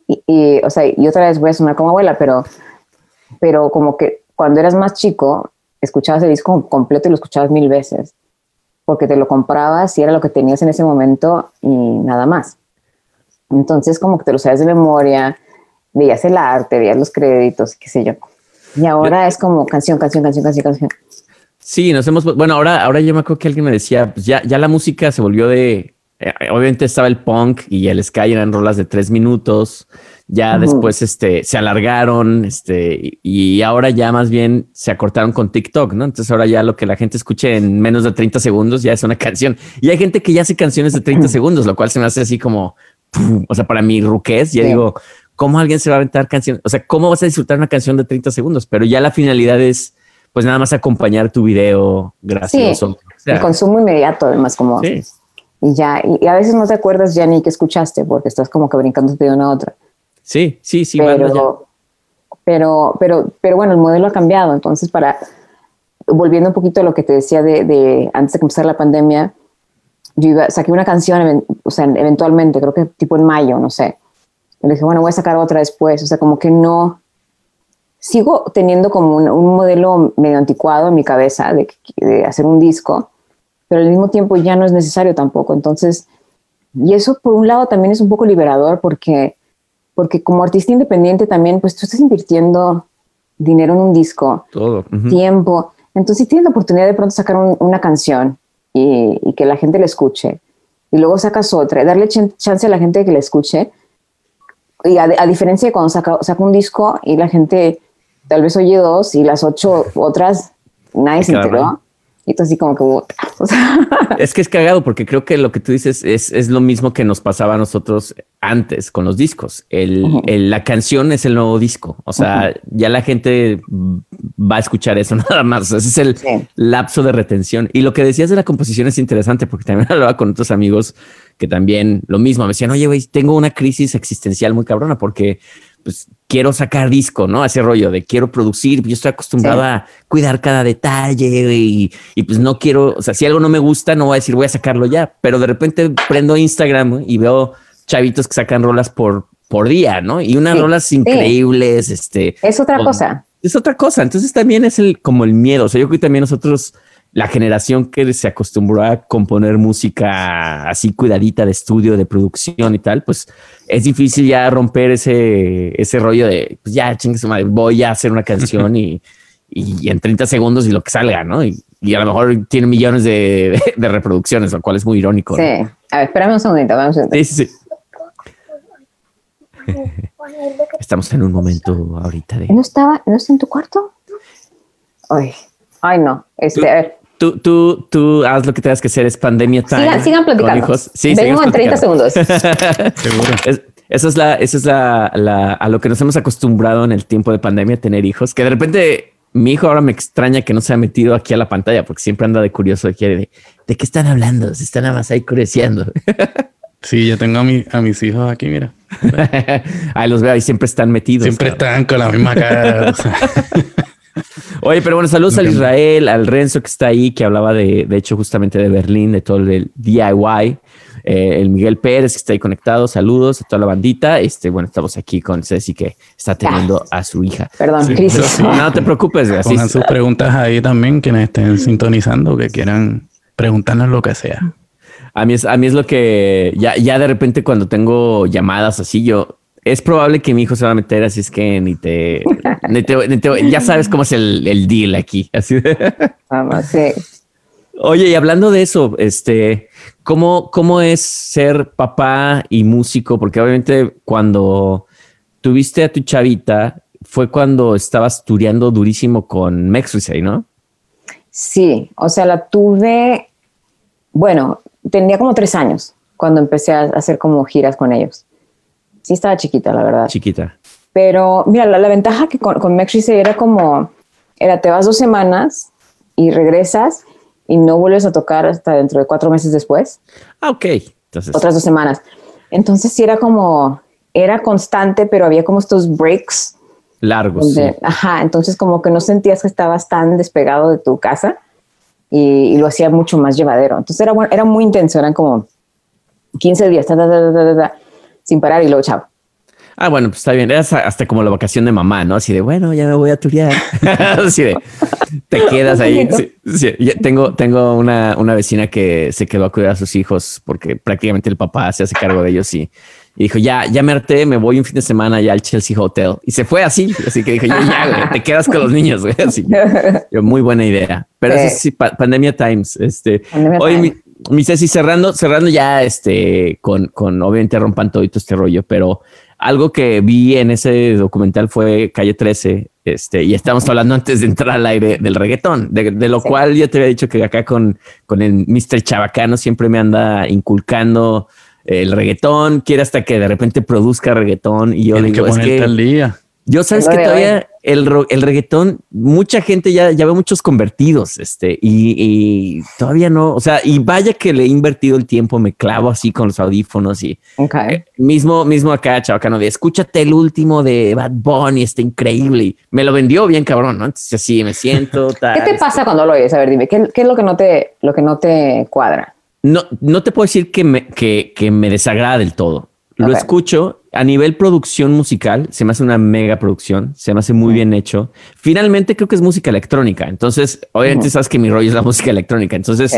Y, y, o sea, y otra vez voy a sonar como abuela, pero, pero como que cuando eras más chico, escuchabas el disco completo y lo escuchabas mil veces, porque te lo comprabas y era lo que tenías en ese momento y nada más. Entonces, como que te lo sabes de memoria, veías el arte, veías los créditos, qué sé yo. Y ahora es como canción, canción, canción, canción, canción. Sí, nos hemos. Bueno, ahora, ahora yo me acuerdo que alguien me decía, pues ya, ya la música se volvió de. eh, obviamente estaba el punk y el sky eran rolas de tres minutos. Ya después este, se alargaron este, y, y ahora ya más bien se acortaron con TikTok, ¿no? Entonces ahora ya lo que la gente escuche en menos de 30 segundos ya es una canción. Y hay gente que ya hace canciones de 30 segundos, lo cual se me hace así como, ¡pum! o sea, para mi ruquez, ya Sí. digo, ¿cómo alguien se va a aventar canción? O sea, ¿cómo vas a disfrutar una canción de 30 segundos? Pero ya la finalidad es, pues nada más acompañar tu video gracioso. Sí, o sea, el consumo inmediato, además, como. sí. Y ya, y, y a veces no te acuerdas ya ni qué escuchaste, porque estás como que brincándote de una a otra. Sí, sí, sí. pero, pero, pero, pero bueno, el modelo ha cambiado. Entonces, para volviendo un poquito a lo que te decía de, de antes de comenzar la pandemia, yo iba, saqué una canción, o sea, eventualmente, creo que tipo en mayo, no sé. Le dije, bueno, voy a sacar otra después. O sea, como que no. Sigo teniendo como un, un modelo medio anticuado en mi cabeza de, de hacer un disco, pero al mismo tiempo ya no es necesario tampoco. Entonces, y eso por un lado también es un poco liberador porque porque como artista independiente también, pues tú estás invirtiendo dinero en un disco, Todo. ujú. tiempo. Entonces, si tienes la oportunidad de pronto sacar un- una canción y, y que la gente la escuche, y luego sacas otra, darle chan- chance a la gente de que la escuche, y a, a diferencia de cuando saca, saca un disco y la gente tal vez oye dos y las ocho otras nadie se enteró. Y tú así como que, "Puta", o sea, Es que es cagado porque creo que lo que tú dices es, es lo mismo que nos pasaba a nosotros antes con los discos. El, la canción es el nuevo disco. O sea, ya la gente va a escuchar eso nada más. Ese es el Sí. lapso de retención. Y lo que decías de la composición es interesante porque también hablaba con otros amigos que también lo mismo me decían, oye, güey, tengo una crisis existencial muy cabrona porque pues quiero sacar disco, ¿no? Ese rollo de quiero producir, yo estoy acostumbrado Sí. a cuidar cada detalle y, y pues no quiero, o sea, si algo no me gusta, no voy a decir voy a sacarlo ya, pero de repente prendo Instagram y veo chavitos que sacan rolas por, por día, ¿no? Y unas Sí, rolas sí. increíbles, este. es otra cosa. es otra cosa. Entonces también es el como el miedo. O sea, yo creo que también nosotros, la generación que se acostumbró a componer música así cuidadita de estudio, de producción y tal, pues es difícil ya romper ese, ese rollo de pues ya chingue su madre, voy a hacer una canción y, y en 30 segundos y lo que salga, ¿no? Y, y a lo mejor tiene millones de, de- de reproducciones, lo cual es muy irónico. ¿no? Sí. A ver, espérame un segundito. segundito. Sí, sí, sí. Estamos en un momento ahorita de. ¿No estaba, no está en tu cuarto? Ay, ay no. Este, a ver, Tú, tú, tú haz lo que tengas que hacer, es pandemia time. sigan, sigan con platicando. hijos. Sí, Vengo sigamos en 30 platicando. segundos. Seguro. Es- esa es la, esa es la, la- a lo que nos hemos acostumbrado en el tiempo de pandemia, tener hijos, que de repente mi hijo ahora me extraña que no se ha metido aquí a la pantalla porque siempre anda de curioso que- de, ¿de qué están hablando, se están nada más ahí curioseando. Sí, yo tengo a, mi- a mis hijos aquí, mira. ahí los veo y siempre están metidos. Siempre cabrón. están con la misma cara. Oye, pero bueno, saludos al. Israel, al Renzo que está ahí, que hablaba de, de hecho, justamente de Berlín, de todo el DIY. eh, el Miguel Pérez que está ahí conectado, saludos a toda la bandita. Este, bueno, estamos aquí con Ceci que está teniendo a su hija. Perdón, Sí, crisis. pero sí. No te preocupes, así Pongan sus preguntas ahí también, quienes estén sintonizando, que quieran preguntarnos lo que sea. A mí es, a mí es lo que ya, ya de repente cuando tengo llamadas así, yo es probable que mi hijo se va a meter, así es que ni te, ni te- ni te- ya sabes cómo es el, el deal aquí. Así de- Vamos, sí. Oye, y hablando de eso, este, ¿cómo, ¿cómo es ser papá y músico? Porque obviamente cuando tuviste a tu chavita fue cuando estabas tureando durísimo con Mexrisei, ¿no? Sí, o sea, la tuve, bueno, tenía como tres años cuando empecé a hacer como giras con ellos. Sí, estaba chiquita, la verdad. Chiquita. Pero mira, la, la ventaja que con, con Mexi era como, era te vas dos semanas y regresas y no vuelves a tocar hasta dentro de cuatro meses después, Ah, ok. Entonces, otras dos semanas. Entonces sí era como, era constante, pero había como estos breaks. largos. donde- sí. Ajá, entonces como que no sentías que estabas tan despegado de tu casa y, y lo hacía mucho más llevadero. Entonces era, bueno, era muy intenso, eran como 15 días, ta, ta, ta, sin parar y luego chao. Ah, bueno, pues está bien. Era hasta- como la vacación de mamá, ¿no? Así de, bueno, ya me voy a turear. Así de, te quedas ahí. Sí, tengo, tengo una, una vecina que se quedó a cuidar a sus hijos porque prácticamente el papá se hace cargo de ellos y, y dijo, ya, ya me harté, me voy un fin de semana ya al Chelsea Hotel. Y se fue así. Así que dijo, yo, ya, güey, te quedas con los niños, güey. Así yo, muy buena idea. Pero Sí. eso sí, pa- pandemia times. Este, Pandemia oye, times. mi, mi Ceci, cerrando, cerrando ya este con, con obviamente rompan todo este rollo, pero algo que vi en ese documental fue Calle 13, este, y estamos hablando antes de entrar al aire del reggaetón, de, de lo Sí. cual yo te había dicho que acá con, con el Mr. Chabacano siempre me anda inculcando el reggaetón, quiere hasta que de repente produzca reggaetón y yo Tienes que digo, es que al día. Yo sabes que todavía el, reggaetón, mucha gente ya, ya ve muchos convertidos, este, y, y todavía no, o sea, y vaya que le he invertido el tiempo, me clavo así con los audífonos y Ok. eh, mismo, mismo acá, chavacano, de escúchate el último de Bad Bunny, está increíble. Y me lo vendió bien cabrón, ¿no? Entonces así me siento. ¿Qué te pasa cuando lo oyes? A ver, dime, ¿qué, qué es lo que no te, lo que no te cuadra? No, no te puedo decir que me, que, que me desagrada del todo. Lo escucho a nivel producción musical, se me hace una mega producción, se me hace muy bien hecho. Finalmente creo que es música electrónica, entonces obviamente sabes que mi rollo es la música electrónica, entonces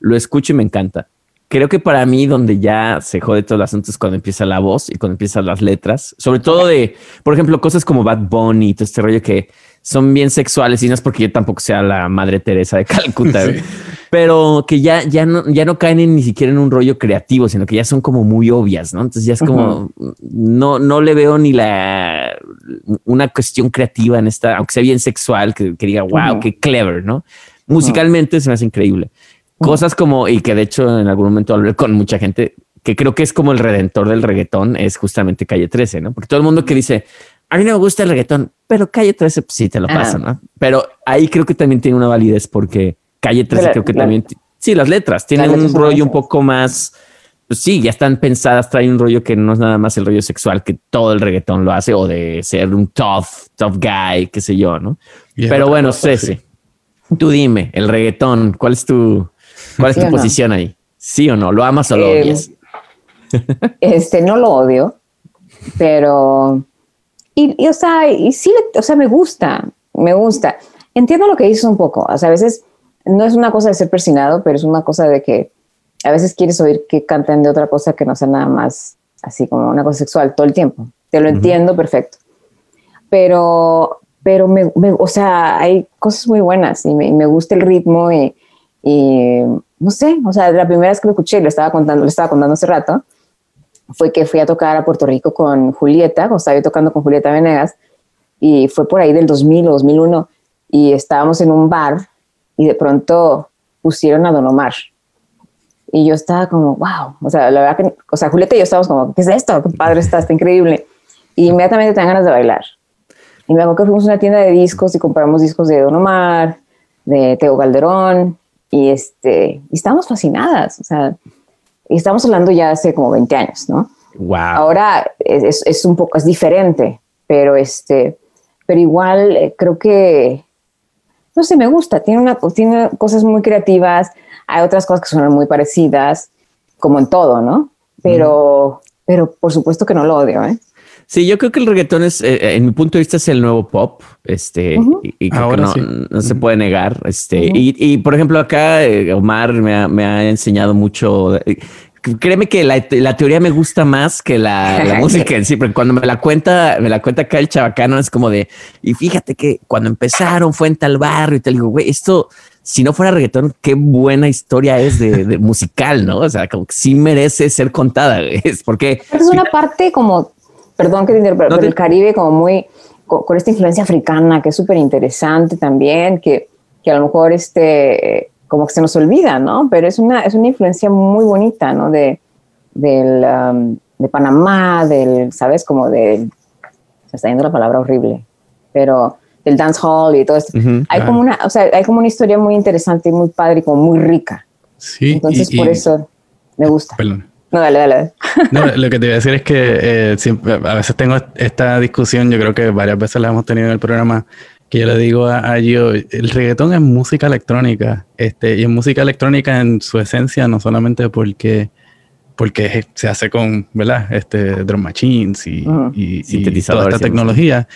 lo escucho y me encanta. Creo que para mí donde ya se jode todo el asunto es cuando empieza la voz y cuando empiezan las letras, sobre todo de, por ejemplo, cosas como Bad Bunny y todo este rollo que son bien sexuales y no es porque yo tampoco sea la madre Teresa de Calcuta, pero que ya, ya no, ya no caen en- ni siquiera en un rollo creativo, sino que ya son como muy obvias, ¿no? Entonces ya es como, no, no le veo ni la, una cuestión creativa en esta, aunque sea bien sexual, que, que diga, wow, Ujú. qué clever, ¿no? Musicalmente se me hace increíble. Cosas como, y que de hecho en algún momento hablé con mucha gente, que creo que es como el redentor del reggaetón, es justamente Calle 13, ¿no? Porque todo el mundo que dice, a mí no me gusta el reggaetón, pero Calle 13, pues sí te lo pasa, ¿no? Pero ahí creo que también tiene una validez porque Calle 13 La- creo que la- también, sí, las letras tienen letras un rollo un poco más, pues sí, ya están pensadas, traen un rollo que no es nada más el rollo sexual que todo el reggaetón lo hace o de ser un tough, tough guy, qué sé yo, ¿no? Pero bueno, Ceci, tú dime, el reggaetón, ¿cuál es tu, cuál es ¿Sí tu no? posición ahí? ¿Sí o no? ¿Lo amas o lo Eh, odias? Este, no lo odio, pero, y, y, o sea, y sí, le- o sea, me gusta, me gusta. Entiendo lo que dices un poco. O sea, a veces no es una cosa de ser persinado, pero es una cosa de que a veces quieres oír que canten de otra cosa que no sea nada más así como una cosa sexual todo el tiempo. Te lo entiendo perfecto. Pero, pero me, me- o sea, hay cosas muy buenas y me, me gusta el ritmo y, y no sé, o sea, la primera vez que lo escuché, lo estaba contando, lo estaba contando hace rato, fue que fui a tocar a Puerto Rico con Julieta, cuando estaba yo tocando con Julieta Venegas, y fue por ahí del 2000 o 2001, y estábamos en un bar y de pronto pusieron a Don Omar. Y yo estaba como, wow, o sea, la verdad que, o sea, Julieta y yo estábamos como, ¿qué es esto? Qué padre está, está increíble. Y inmediatamente te dan ganas de bailar. Y me acuerdo que fuimos a una tienda de discos y compramos discos de Don Omar, de Teo Calderón, y, este, y estábamos fascinadas, o sea, y estamos hablando ya hace como 20 años, ¿no? Wow. Ahora es, es- un poco, es diferente, pero este, pero igual eh, creo que, no sé, me gusta, tiene, una, tiene cosas muy creativas, hay otras cosas que son muy parecidas, como en todo, ¿no? Pero, pero por supuesto que no lo odio, ¿eh? Sí, yo creo que el reggaetón es, eh, en mi punto de vista, es el nuevo pop. Este, y, y creo Ahora que no, sí. no se puede negar. Este, y, y, por ejemplo, acá eh, Omar me ha, me ha enseñado mucho. eh, Créeme que la, la teoría me gusta más que la, la música en sí, porque cuando me la cuenta, me la cuenta acá el chabacano, es como de, y fíjate que cuando empezaron fue en tal barrio y te digo, güey, esto, si no fuera reggaetón, qué buena historia es de, de musical, ¿no? O sea, como que sí merece ser contada. Es porque Es una parte como, perdón que te interrumpa, No pero el Caribe como muy, con, con esta influencia africana que es súper interesante también, que, que a lo mejor este, como que se nos olvida, ¿no? Pero es una, es una influencia muy bonita, ¿no? De, del, um, de Panamá, del, ¿sabes? Como del, se está yendo la palabra horrible, pero del dance hall y todo esto. Hay claro. como una, o sea, hay como una historia muy interesante y muy padre y como muy rica. Sí, Entonces, y- por y- eso me gusta. Perdón. No, dale, dale. No, lo que te iba a decir es que eh, siempre, a veces tengo esta discusión, yo creo que varias veces la hemos tenido en el programa, que yo le digo a, a Gio, el reggaetón es música electrónica, este, y es música electrónica en su esencia, no solamente porque, porque se hace con, ¿verdad? Este, drum machines y, Ujú. y- y toda esta tecnología,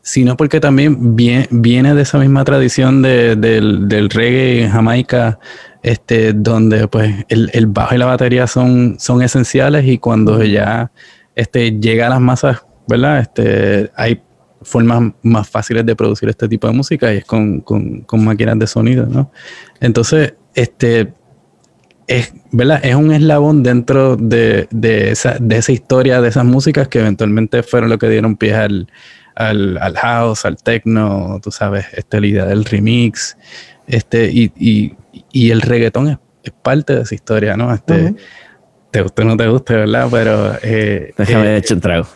sino porque también vie- viene de esa misma tradición de- del, del reggae en Jamaica, este, donde pues el, el bajo y la batería son, son esenciales y cuando ya este, llega a las masas, ¿verdad? Este, hay formas más fáciles de producir este tipo de música y es con, con, con máquinas de sonido, ¿no? Entonces, este, es, ¿verdad? Es un eslabón dentro de, de esa, de esa historia, de esas músicas que eventualmente fueron lo que dieron pie al, al, al house, al techno, tú sabes, este, la idea del remix, este, y, y, y el reggaetón es, es parte de esa historia, ¿no? Este. Te guste o no te guste, ¿verdad? Pero eh, déjame eh, echar un trago.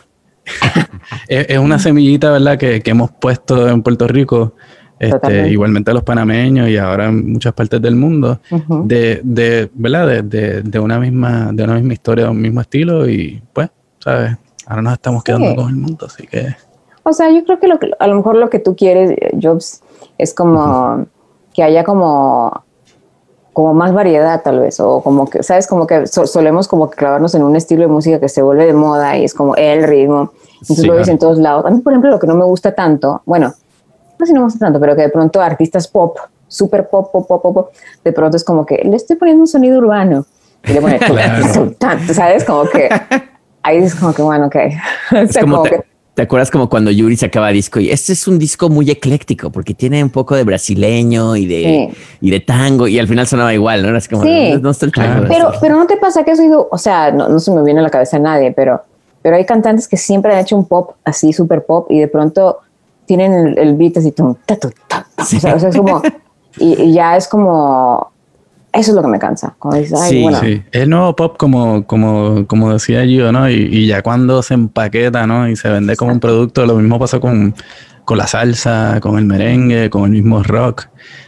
es, es una semillita, ¿verdad? Que, que hemos puesto en Puerto Rico, este, igualmente a los panameños y ahora en muchas partes del mundo, de, de, ¿verdad? De, de, de una misma, de una misma historia, de un mismo estilo y pues, ¿sabes? Ahora nos estamos quedando Sí. con el mundo, así que... O sea, yo creo que, lo que a lo mejor lo que tú quieres, eh, Jobs, es como que haya como, como más variedad tal vez, o como que, ¿sabes? Como que so- solemos como que clavarnos en un estilo de música que se vuelve de moda y es como el ritmo. Entonces Sí, lo ves claro. en todos lados. A mí, por ejemplo, lo que no me gusta tanto, bueno, no sé si no me gusta tanto, pero que de pronto artistas pop, super pop, pop, pop, pop, de pronto es como que le estoy poniendo un sonido urbano. Y le pone, Claro. ¿sabes? Como que ahí es como que, bueno, ok. O sea, como como te, que- ¿te acuerdas como cuando Yuri sacaba disco y este es un disco muy ecléctico porque tiene un poco de brasileño y de, y de tango y al final sonaba igual, ¿no? Era así como, Sí. no, no está el tango. Claro. Pero, pero no te pasa que has oído, o sea, no, no se me viene a la cabeza a nadie, pero, pero hay cantantes que siempre han hecho un pop así, super pop, y de pronto tienen el, el beat así, tum, ta, tu, ta, ta. O, sea, o sea, es como, y, y ya es como, eso es lo que me cansa. Cuando dices, ay, Sí, bueno, Sí, es el nuevo pop como, como, como decía yo, ¿no? Y, y ya cuando se empaqueta, ¿no? Y se vende como un producto, lo mismo pasó con, con la salsa, con el merengue, con el mismo rock.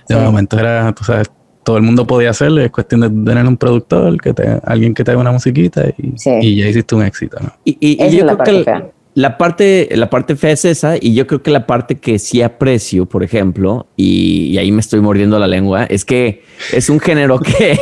De Sí. momento era, tú sabes, todo el mundo podía hacerlo, es cuestión de tener un productor, que te, alguien que te haga una musiquita y, Sí. y ya hiciste un éxito, ¿no? Y, y- y yo creo que el-. La parte, la parte fea es esa, y yo creo que la parte que sí aprecio, por ejemplo, y, y ahí me estoy mordiendo la lengua, es que es un género que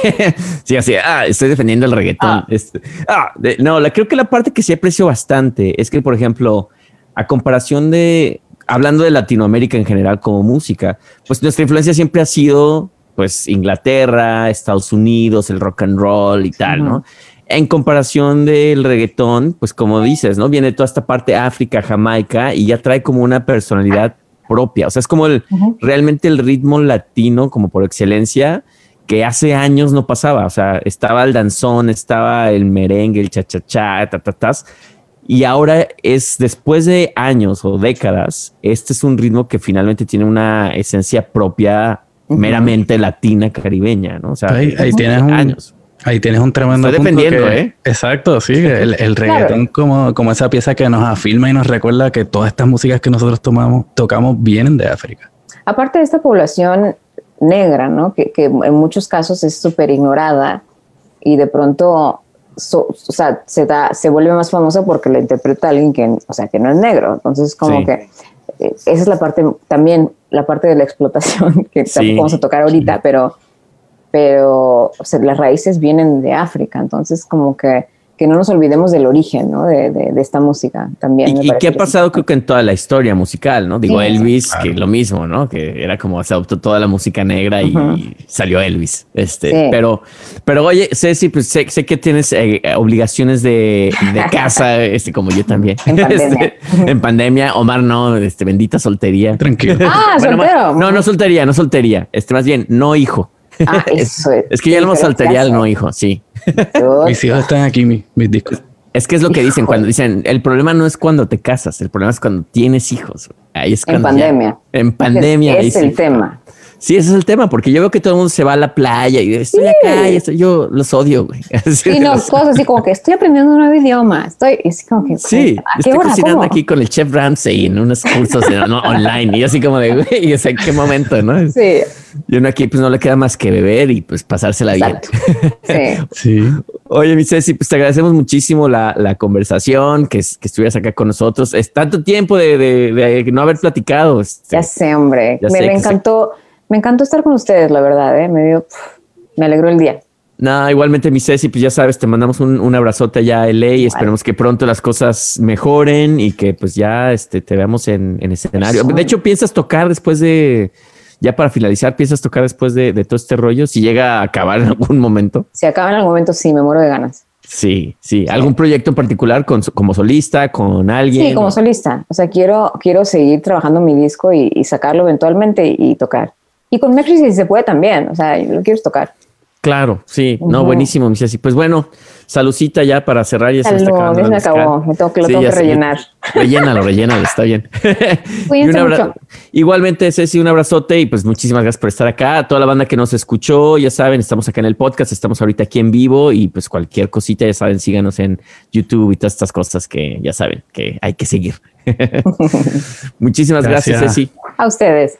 sí, así, ah, estoy defendiendo el reggaetón. Ah. Este, ah, de- no, la, creo que la parte que sí aprecio bastante es que, por ejemplo, a comparación de hablando de Latinoamérica en general como música, pues nuestra influencia siempre ha sido pues Inglaterra, Estados Unidos, el rock and roll y tal, ¿no? En comparación del reggaetón, pues como dices, ¿no? Viene toda esta parte África, Jamaica y ya trae como una personalidad propia. O sea, es como el, realmente el ritmo latino como por excelencia que hace años no pasaba. O sea, estaba el danzón, estaba el merengue, el cha-cha-cha, ta-ta-tas. Y ahora es después de años o décadas, este es un ritmo que finalmente tiene una esencia propia meramente latina caribeña, ¿no? O sea, ahí, tienes años. Ahí tienes un tremendo Estoy dependiendo, ¿eh? Exacto, sí. El, el reggaetón como, como esa pieza que nos afirma y nos recuerda que todas estas músicas que nosotros tomamos, tocamos vienen de África. Aparte de esta población negra, ¿no? Que, que en muchos casos es súper ignorada y de pronto o sea, se, da, se vuelve más famosa porque la interpreta alguien que, o sea, que no es negro. Entonces, como que eh, esa es la parte, también la parte de la explotación que tampoco vamos a tocar ahorita, pero pero o sea, las raíces vienen de África, entonces como que, que no nos olvidemos del origen ¿no? de, de, esta música también. ¿Y, qué ha pasado creo que en toda la historia musical? ¿no? Digo, Elvis, que lo mismo, ¿no? que era como se adoptó toda la música negra y salió Elvis. Este, pero, pero oye, Ceci, pues sé, sé que tienes eh, obligaciones de, de casa, este, como yo también. En pandemia. Este, en pandemia, Omar no, este, bendita soltería. Tranquilo. Ah, soltero. No, no soltería, no soltería. Este, más bien, no hijo. Ah, eso es. Es que ya lo hemos salterial, no, hijo, sí. mis hijos están aquí, mis, discos. Es que es lo que dicen cuando dicen, el problema no es cuando te casas, el problema es cuando tienes hijos. Ahí es en pandemia. en pandemia. Es, es el tema. Sí, ese es el tema, porque yo veo que todo el mundo se va a la playa y estoy acá y estoy, yo los odio, güey. Sí, no, cosas así como que estoy aprendiendo un nuevo idioma. Estoy así como que. Sí, estoy cocinando aquí con el chef Ramsey en unos cursos online y así como de, güey, ¿en qué momento, no? Sí. Y uno aquí pues no le queda más que beber y pues pasársela bien. Sí. sí. Oye, mi Ceci, pues te agradecemos muchísimo la, la conversación, que, que, estuvieras acá con nosotros. Es tanto tiempo de, de, de no haber platicado. Este, ya sé, hombre. me, me encantó. Me encantó estar con ustedes, la verdad, ¿eh? me dio, me alegró el día. No, igualmente mi Ceci, pues ya sabes, te mandamos un, un abrazote allá a LA y esperemos que pronto las cosas mejoren y que pues ya este, te veamos en, en escenario. De hecho, ¿piensas tocar después de, ya para finalizar, piensas tocar después de, de, todo este rollo? Si llega a acabar en algún momento. Si acaba en algún momento, sí, me muero de ganas. Sí, sí. ¿Algún proyecto en particular con, como solista, con alguien? Sí, como solista. O sea, quiero, quiero seguir trabajando mi disco y, y sacarlo eventualmente y tocar. Y con Mexi si se puede también, o sea, lo quieres tocar. Claro, sí, no, buenísimo, mi Pues bueno, salucita ya para cerrar. Ya se me acabó, me tengo que, lo tengo que rellenar. rellénalo, rellénalo, está bien. mucho. Igualmente, Ceci, un abrazote y pues muchísimas gracias por estar acá. A toda la banda que nos escuchó, ya saben, estamos acá en el podcast, estamos ahorita aquí en vivo y pues cualquier cosita, ya saben, síganos en YouTube y todas estas cosas que ya saben que hay que seguir. muchísimas gracias, gracias Ceci. A ustedes.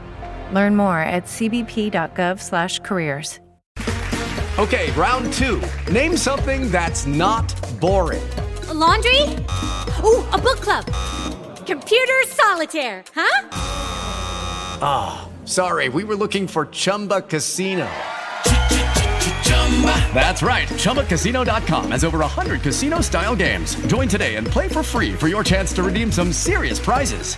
Learn more at cbp.gov/careers. Okay, round 2. Name something that's not boring. A laundry? Ooh, a book club. Computer solitaire, huh? Ah, oh, sorry. We were looking for Chumba Casino. That's right. ChumbaCasino.com has over 100 casino style games. Join today and play for free for your chance to redeem some serious prizes.